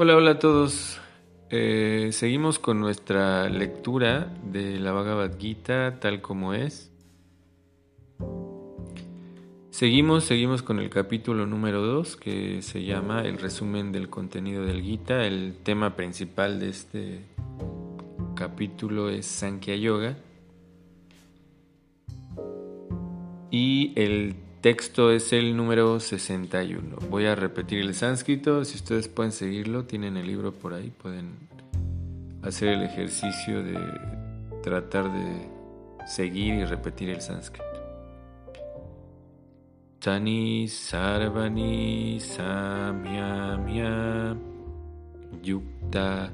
Hola, hola a todos. Eh, seguimos con nuestra lectura de la Bhagavad Gita tal como es. Seguimos, seguimos con el capítulo número 2 que se llama El resumen del contenido del Gita. El tema principal de este capítulo es Sankhya Yoga. Y el texto es el número 61. Voy a repetir el sánscrito. Si ustedes pueden seguirlo, tienen el libro por ahí, pueden hacer el ejercicio de tratar de seguir y repetir el sánscrito. Tani Sarvani Samyamya Yukta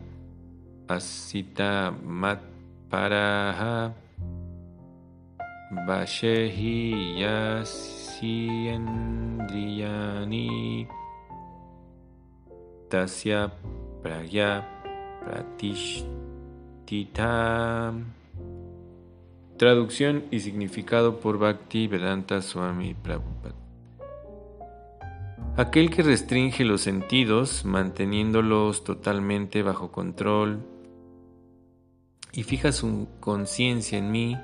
Asita Matparaha Vashehi Tasya Pragya Pratishtita Traducción y significado por Bhakti Vedanta Swami Prabhupada. Aquel que restringe los sentidos, manteniéndolos totalmente bajo control, y fija su conciencia en mí,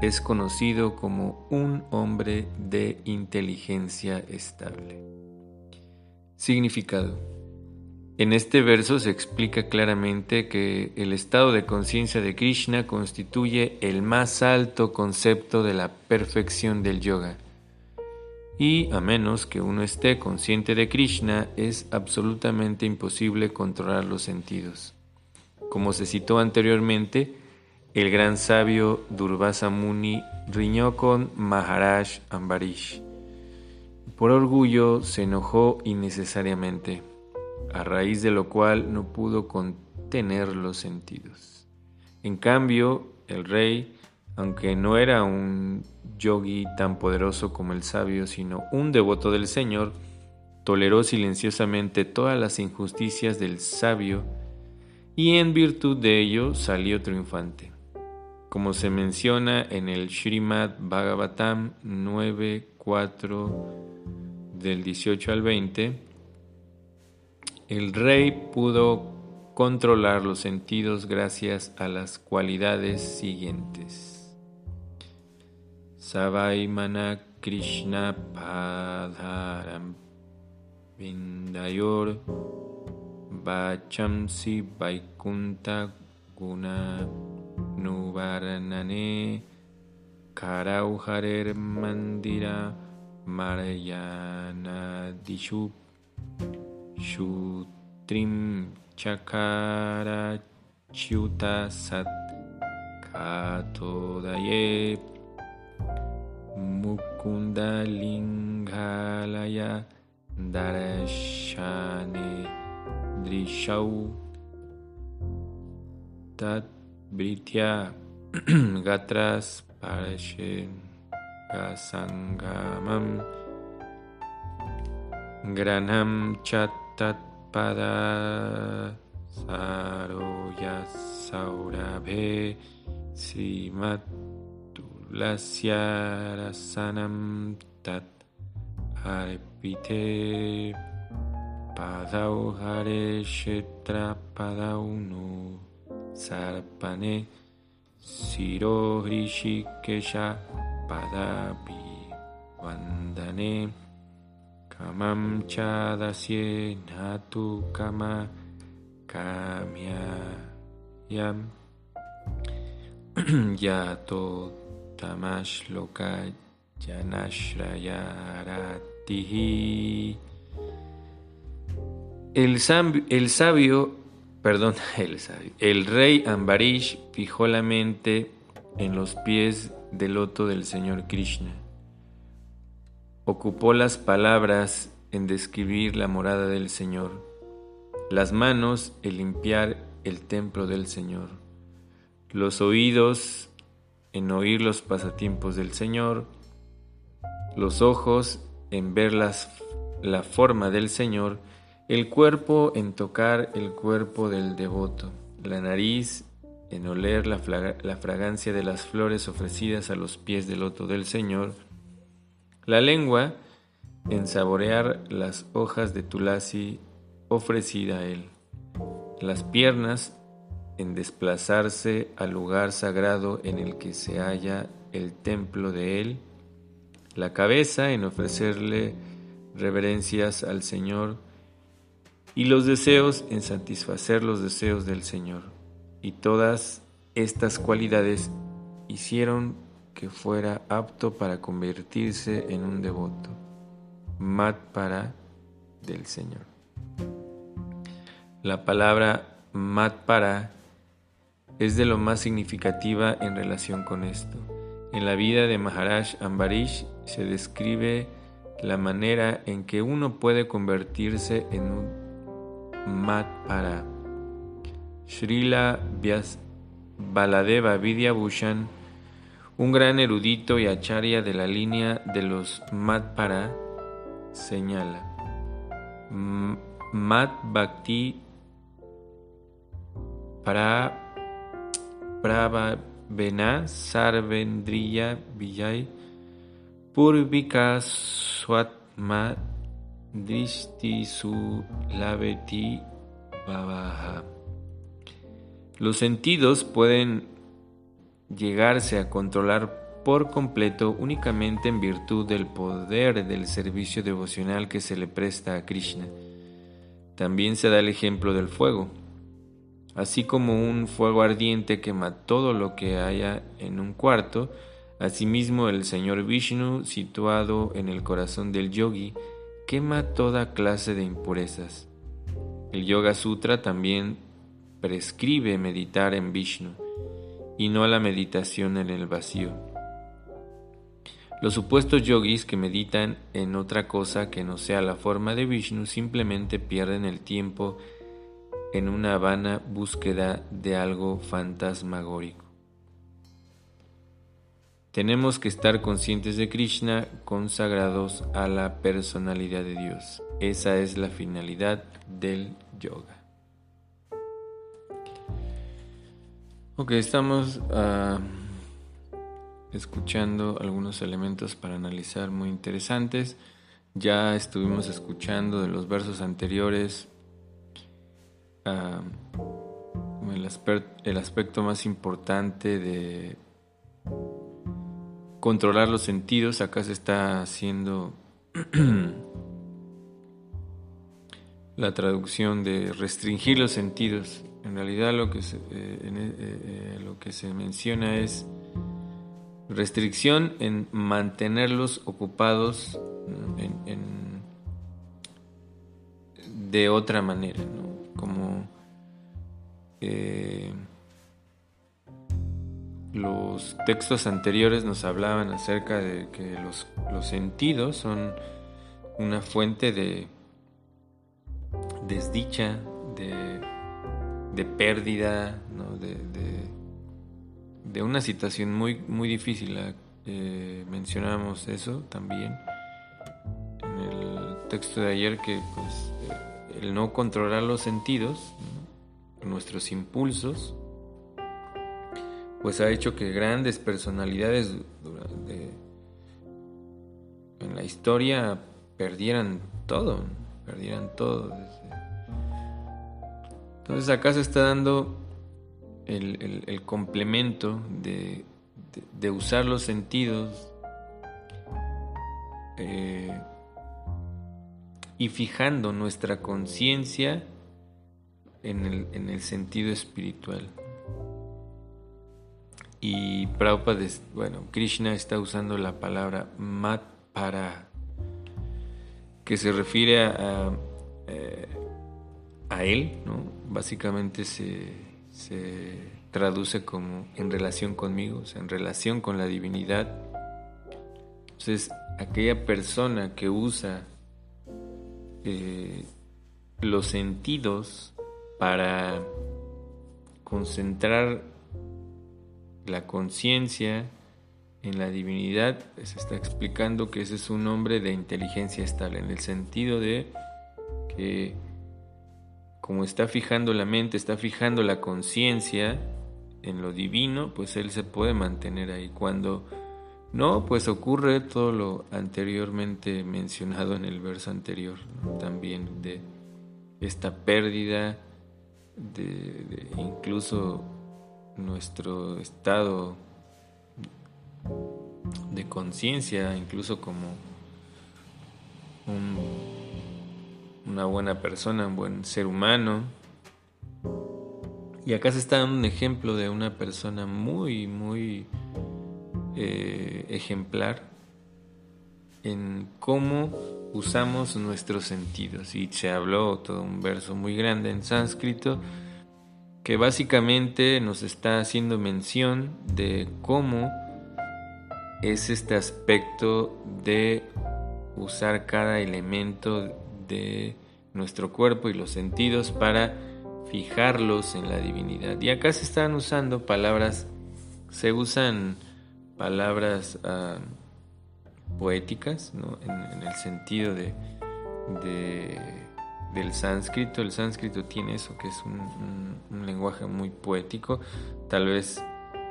es conocido como un hombre de inteligencia estable. Significado. En este verso se explica claramente que el estado de conciencia de Krishna constituye el más alto concepto de la perfección del yoga y a menos que uno esté consciente de Krishna, es absolutamente imposible controlar los sentidos. Como se citó anteriormente, el gran sabio Durvasa Muni riñó con Maharaj Ambarish. Por orgullo se enojó innecesariamente, a raíz de lo cual no pudo contener los sentidos. En cambio, el rey, aunque no era un yogi tan poderoso como el sabio, sino un devoto del Señor, toleró silenciosamente todas las injusticias del sabio y en virtud de ello salió triunfante. Como se menciona en el Srimad Bhagavatam 9.4 del 18 al 20, el rey pudo controlar los sentidos gracias a las cualidades siguientes. Savaimana Krishna Padharam Vindayor Vachamsi Vaikunta Guna nubarnane karauharer mandira marayana dixup xutrim txakara txuta zat kato daie mukunda lingalaya drishau tat Britya Gatras Parashen Gasangamam Granam Chatat Pada Saroya Saurabhe Simat Lasyarasanam tat arpite padau hare shetra sarpane siro hrishikesha padapi vandane kamam chadasye natu kama kamya yam yato Tamashloka Yanashrayaratihi. El, el sabio, perdón, el el rey Ambarish fijó la mente en los pies del loto del Señor Krishna. Ocupó las palabras en describir la morada del Señor, las manos en limpiar el templo del Señor, los oídos en oír los pasatiempos del Señor, los ojos en ver la forma del Señor, el cuerpo en tocar el cuerpo del devoto, la nariz en oler la, fragancia de las flores ofrecidas a los pies del loto del Señor, la lengua en saborear las hojas de tulasi ofrecida a Él, las piernas en desplazarse al lugar sagrado en el que se halla el templo de Él, la cabeza en ofrecerle reverencias al Señor y los deseos en satisfacer los deseos del Señor. Y todas estas cualidades hicieron que fuera apto para convertirse en un devoto, mat para del Señor. La palabra mat para es de lo más significativa en relación con esto. En la vida de Maharaj Ambarish se describe la manera en que uno puede convertirse en un mat para. Srila Vyas Baladeva Vidyabhushan, un gran erudito y acharya de la línea de los mat para, señala. Mat Bhakti para Prava Bena Sarvendriya Vijay Purvika Swatma Drishti Su Laveti Babaha. Los sentidos pueden llegarse a controlar por completo únicamente en virtud del poder del servicio devocional que se le presta a Krishna. También se da el ejemplo del fuego así como un fuego ardiente quema todo lo que haya en un cuarto, asimismo el Señor Vishnu, situado en el corazón del yogi, quema toda clase de impurezas. El Yoga Sutra también prescribe meditar en Vishnu y no la meditación en el vacío. Los supuestos yogis que meditan en otra cosa que no sea la forma de Vishnu simplemente pierden el tiempo en una vana búsqueda de algo fantasmagórico. Tenemos que estar conscientes de Krishna, consagrados a la personalidad de Dios. Esa es la finalidad del yoga. Ok, estamos ah, escuchando algunos elementos para analizar muy interesantes. Ya estuvimos escuchando de los versos anteriores el, aspecto más importante de controlar los sentidos. Acá se está haciendo la traducción de restringir los sentidos. En realidad lo que se, eh, eh, eh, lo que se menciona es restricción en mantenerlos ocupados de otra manera como eh, los textos anteriores nos hablaban acerca de que los, sentidos son una fuente de desdicha, de, pérdida, de, una situación muy, muy difícil. Eh, mencionamos eso también en el texto de ayer que pues el no controlar los sentidos, nuestros impulsos, pues ha hecho que grandes personalidades en la historia perdieran todo, perdieran todo. Entonces acá se está dando el, complemento de, usar los sentidos eh, y fijando nuestra conciencia en el, sentido espiritual. Y Prabhupada, bueno, Krishna está usando la palabra mat para, que se refiere a, eh, a, él, ¿no? Básicamente se, se traduce como en relación conmigo, en relación con la divinidad. Entonces, aquella persona que usa eh, los sentidos para concentrar la conciencia en la divinidad, se está explicando que ese es un nombre de inteligencia estable, en el sentido de que como está fijando la mente, está fijando la conciencia en lo divino, pues él se puede mantener ahí. Cuando no, pues ocurre todo lo anteriormente mencionado en el verso anterior, también de esta pérdida de, incluso nuestro estado de conciencia, incluso como una buena persona, un buen ser humano. Y acá se está dando un ejemplo de una persona muy, muy eh, ejemplar en cómo usamos nuestros sentidos. Y se habló todo un verso muy grande en sánscrito que básicamente nos está haciendo mención de cómo es este aspecto de usar cada elemento de nuestro cuerpo y los sentidos para fijarlos en la divinidad. Y acá se están usando palabras, se usan palabras ah, poéticas, en, el sentido de, del sánscrito. El sánscrito tiene eso, que es un, lenguaje muy poético, tal vez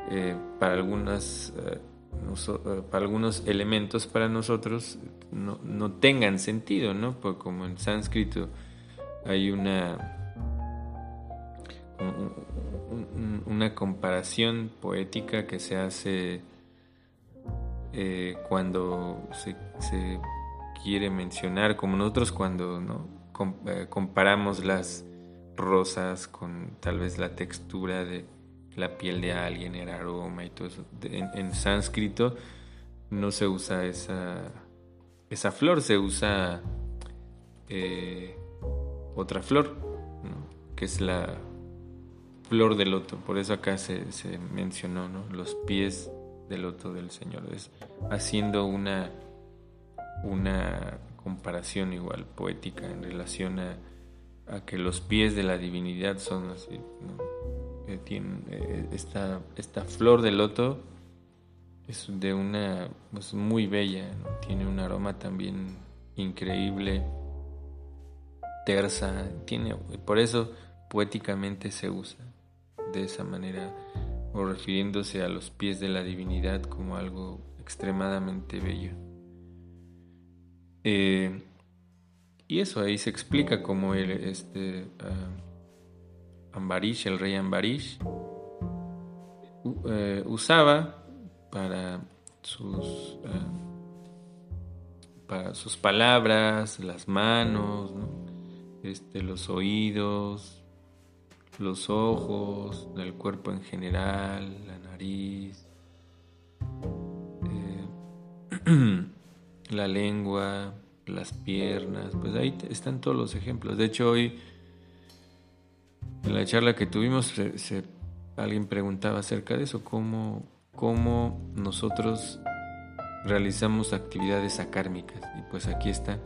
eh, para algunas... Eh, eh, para algunos elementos para nosotros no, no tengan sentido, ¿no? Porque como en sánscrito hay una una comparación poética que se hace cuando se, quiere mencionar, como nosotros cuando ¿no? Eh, comparamos las rosas con tal vez la textura de la piel de alguien, el aroma y todo eso. En, sánscrito no se usa esa, esa flor, se usa eh, otra flor, que es la flor de loto. Por eso acá se, se mencionó los pies del loto del Señor. Es haciendo una, una comparación igual poética en relación a, que los pies de la divinidad son así. tienen, eh, esta, esta flor de loto es de una pues, muy bella, tiene un aroma también increíble, tersa, tiene, por eso poéticamente se usa de esa manera o refiriéndose a los pies de la divinidad como algo extremadamente bello. Eh, y eso ahí se explica como el, este, uh, Ambarish, el rey Ambarish, eh, usaba para sus, para sus palabras, las manos, este, los oídos, los ojos, el cuerpo en general, la nariz, eh, la lengua, las piernas, pues ahí están todos los ejemplos. De hecho, hoy en la charla que tuvimos, alguien preguntaba acerca de eso, cómo, cómo nosotros realizamos actividades acármicas. Y pues aquí está.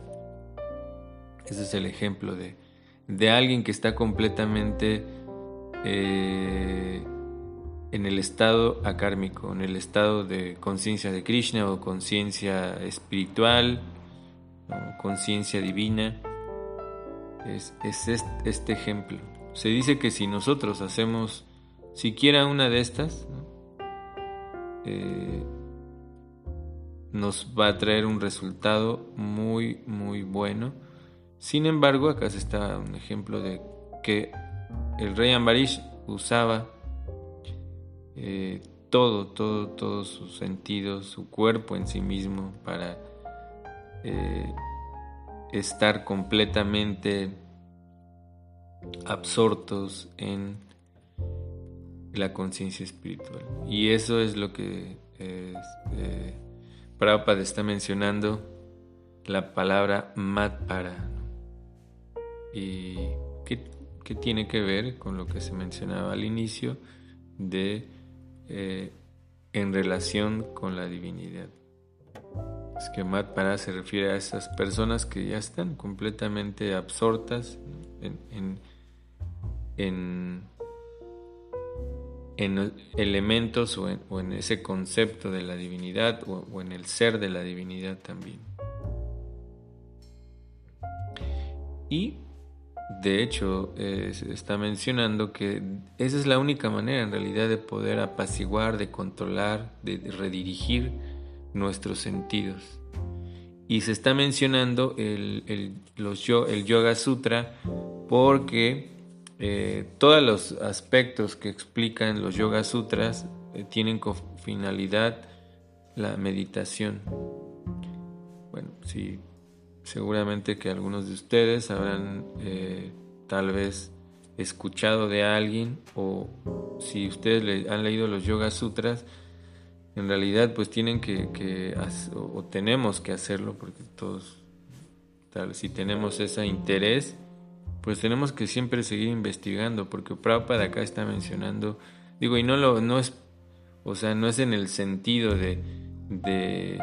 Ese es el ejemplo de, de alguien que está completamente eh, en el estado akármico, en el estado de conciencia de Krishna o conciencia espiritual, o conciencia divina. Es, este, ejemplo. Se dice que si nosotros hacemos siquiera una de estas, eh, nos va a traer un resultado muy, muy bueno. Sin embargo, acá se está un ejemplo de que el rey Ambarish usaba eh, todo, todo, todos sus sentidos, su cuerpo en sí mismo para eh, estar completamente absortos en la conciencia espiritual. Y eso es lo que eh, Prabhupada está mencionando, la palabra Matpara. Y que que tiene que ver con lo que se mencionaba al inicio de eh, en relación con la divinidad. Es que Para se refiere a esas personas que ya están completamente absortas en, en, elementos o en, ese concepto de la divinidad o, o en el ser de la divinidad también. Y de hecho, está mencionando que esa es la única manera en realidad de poder apaciguar, de controlar, de, redirigir nuestros sentidos. Y se está mencionando el, el, el Yoga Sutra porque eh, todos los aspectos que explican los Yoga Sutras eh, tienen como finalidad la meditación. Bueno, sí, seguramente que algunos de ustedes habrán eh, tal vez escuchado de alguien o si ustedes han leído los Yoga Sutras, en realidad pues tienen que, o tenemos que hacerlo porque todos, tal, si tenemos ese interés, pues tenemos que siempre seguir investigando porque Prabhupada acá está mencionando, digo, y no, lo, no es, o sea, no es en el sentido de, de,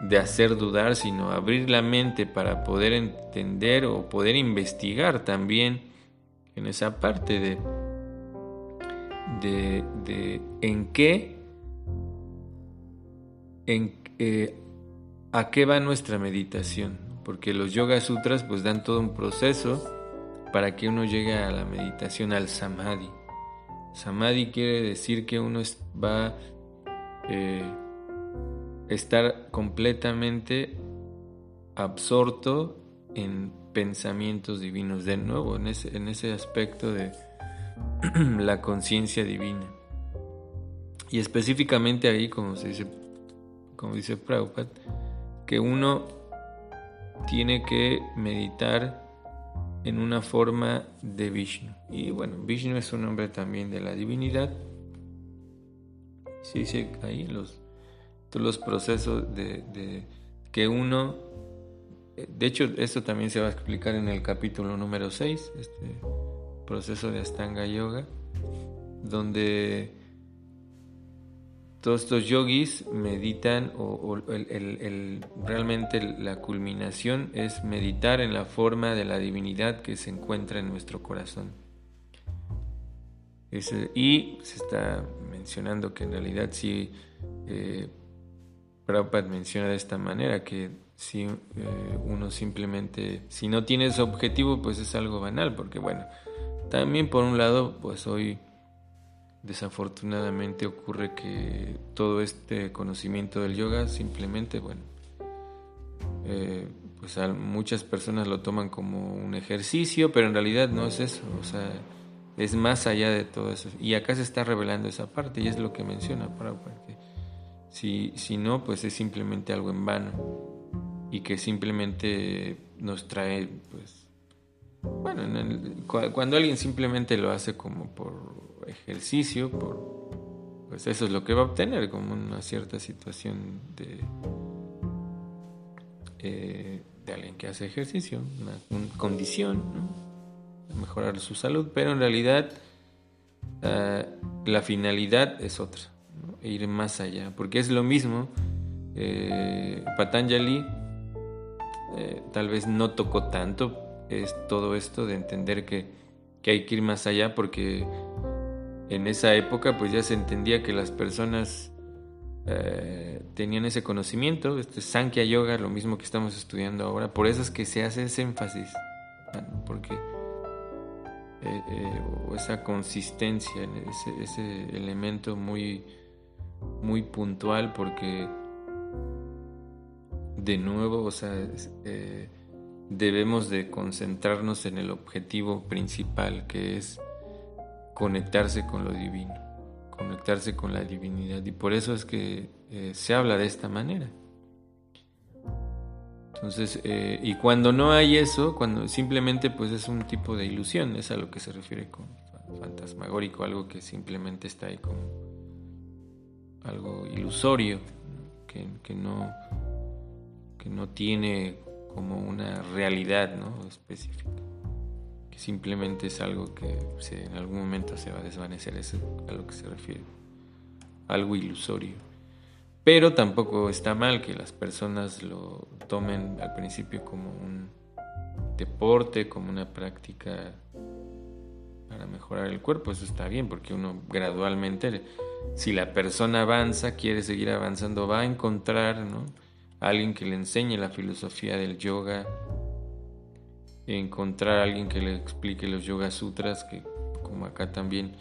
de hacer dudar, sino abrir la mente para poder entender o poder investigar también en esa parte de, de, de en qué en, eh, a qué va nuestra meditación, porque los Yoga Sutras pues dan todo un proceso para que uno llegue a la meditación, al Samadhi. Samadhi quiere decir que uno va eh, estar completamente absorto en pensamientos divinos, de nuevo, en ese, en ese aspecto de la conciencia divina. Y específicamente ahí, como se dice como dice Prabhupada, que uno tiene que meditar en una forma de Vishnu. Y bueno, Vishnu es un nombre también de la divinidad. Sí, sí, ahí los, todos los procesos de, que uno, de hecho esto también se va a explicar en el capítulo número 6, este proceso de Astanga Yoga, donde todos estos yogis meditan o, realmente la culminación es meditar en la forma de la divinidad que se encuentra en nuestro corazón. y se está mencionando que en realidad si eh, Prabhupada menciona de esta manera que si eh, uno simplemente, si no tiene ese objetivo, pues es algo banal, porque bueno, también por un lado, pues hoy Desafortunadamente ocurre que todo este conocimiento del yoga simplemente, bueno, eh, pues muchas personas lo toman como un ejercicio, pero en realidad no es eso, o sea, es más allá de todo eso. Y acá se está revelando esa parte y es lo que menciona Prabhupada, si, si no, pues es simplemente algo en vano. Y que simplemente nos trae, pues, bueno, cuando alguien simplemente lo hace como por ejercicio, por, pues eso es lo que va a obtener, como una cierta situación de, eh, de alguien que hace ejercicio, una, condición, mejorar su salud, pero en realidad ah, la finalidad es otra, ir más allá, porque es lo mismo, eh, Patanjali eh, tal vez no tocó tanto, es todo esto de entender que, que hay que ir más allá porque en esa época pues ya se entendía que las personas eh, tenían ese conocimiento, este Sankhya Yoga, lo mismo que estamos estudiando ahora, por eso es que se hace ese énfasis, porque eh, esa consistencia, ese, elemento muy, muy puntual, porque de nuevo, o sea, debemos de concentrarnos en el objetivo principal, que es conectarse con lo divino, conectarse con la divinidad. Y por eso es que eh, se habla de esta manera. Entonces, eh, y cuando no hay eso, cuando simplemente pues es un tipo de ilusión, es a lo que se refiere con fantasmagórico, algo que simplemente está ahí como algo ilusorio, que, que, no, que no tiene como una realidad ¿no? específica simplemente es algo que en algún momento se va a desvanecer, es a lo que se refiere, algo ilusorio. Pero tampoco está mal que las personas lo tomen al principio como un deporte, como una práctica para mejorar el cuerpo, eso está bien, porque uno gradualmente, si la persona avanza, quiere seguir avanzando, va a encontrar ¿no? alguien que le enseñe la filosofía del yoga, encontrar a alguien que le explique los Yoga Sutras, que como acá también,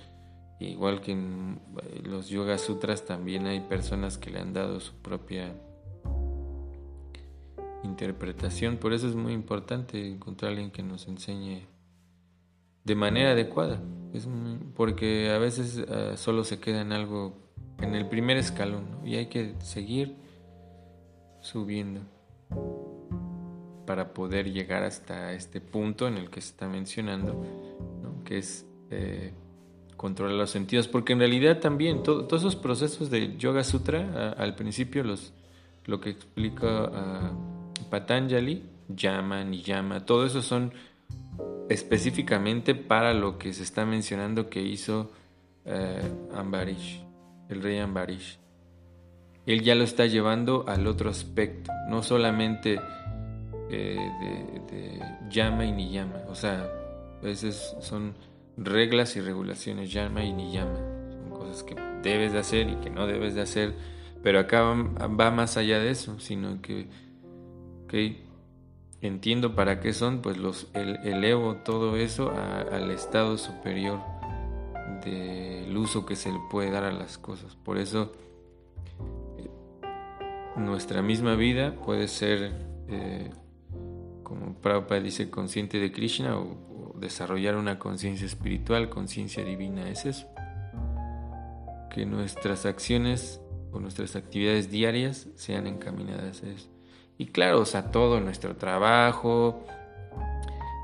igual que en los Yoga Sutras, también hay personas que le han dado su propia interpretación. Por eso es muy importante encontrar a alguien que nos enseñe de manera adecuada. Es porque a veces ah, solo se queda en algo, en el primer escalón, y hay que seguir subiendo para poder llegar hasta este punto en el que se está mencionando, que es eh, controlar los sentidos, porque en realidad también todos esos procesos de Yoga Sutra, al principio los, lo que explica Patanjali, llama, llama todo eso son específicamente para lo que se está mencionando que hizo eh, Ambarish, el rey Ambarish. Él ya lo está llevando al otro aspecto, no solamente eh, de, llama y ni llama, o sea, a veces son reglas y regulaciones, llama y ni llama, son cosas que debes de hacer y que no debes de hacer, pero acá va, más allá de eso, sino que, que entiendo para qué son, pues los elevo todo eso al estado superior del uso que se le puede dar a las cosas. Por eso eh, nuestra misma vida puede ser, eh, como Prabhupada dice, consciente de Krishna o, desarrollar una conciencia espiritual, conciencia divina. Es eso. Que nuestras acciones o nuestras actividades diarias sean encaminadas a eso. Y claro, o sea, todo nuestro trabajo,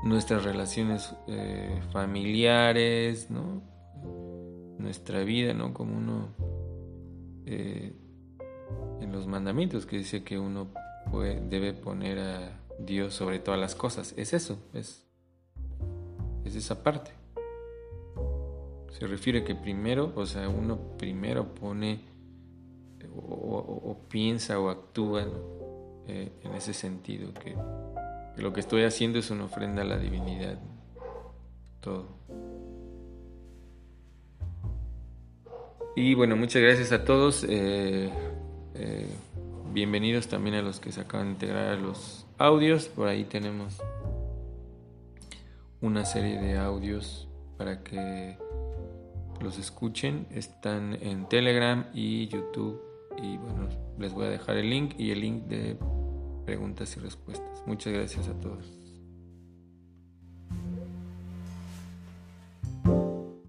nuestras relaciones eh, familiares, ¿no? Nuestra vida, ¿no? Como uno eh, en los mandamientos que dice que uno debe poner a Dios sobre todas las cosas. Es eso, es, es esa parte. Se refiere que primero, o sea, uno primero pone o, piensa o actúa eh, en ese sentido, que, lo que estoy haciendo es una ofrenda a la divinidad, todo. Y bueno, muchas gracias a todos. Eh, eh, bienvenidos también a los que se acaban de integrar a los audios. Por ahí tenemos una serie de audios para que los escuchen. Están en Telegram y YouTube. Y bueno, les voy a dejar el link y el link de preguntas y respuestas. Muchas gracias a todos.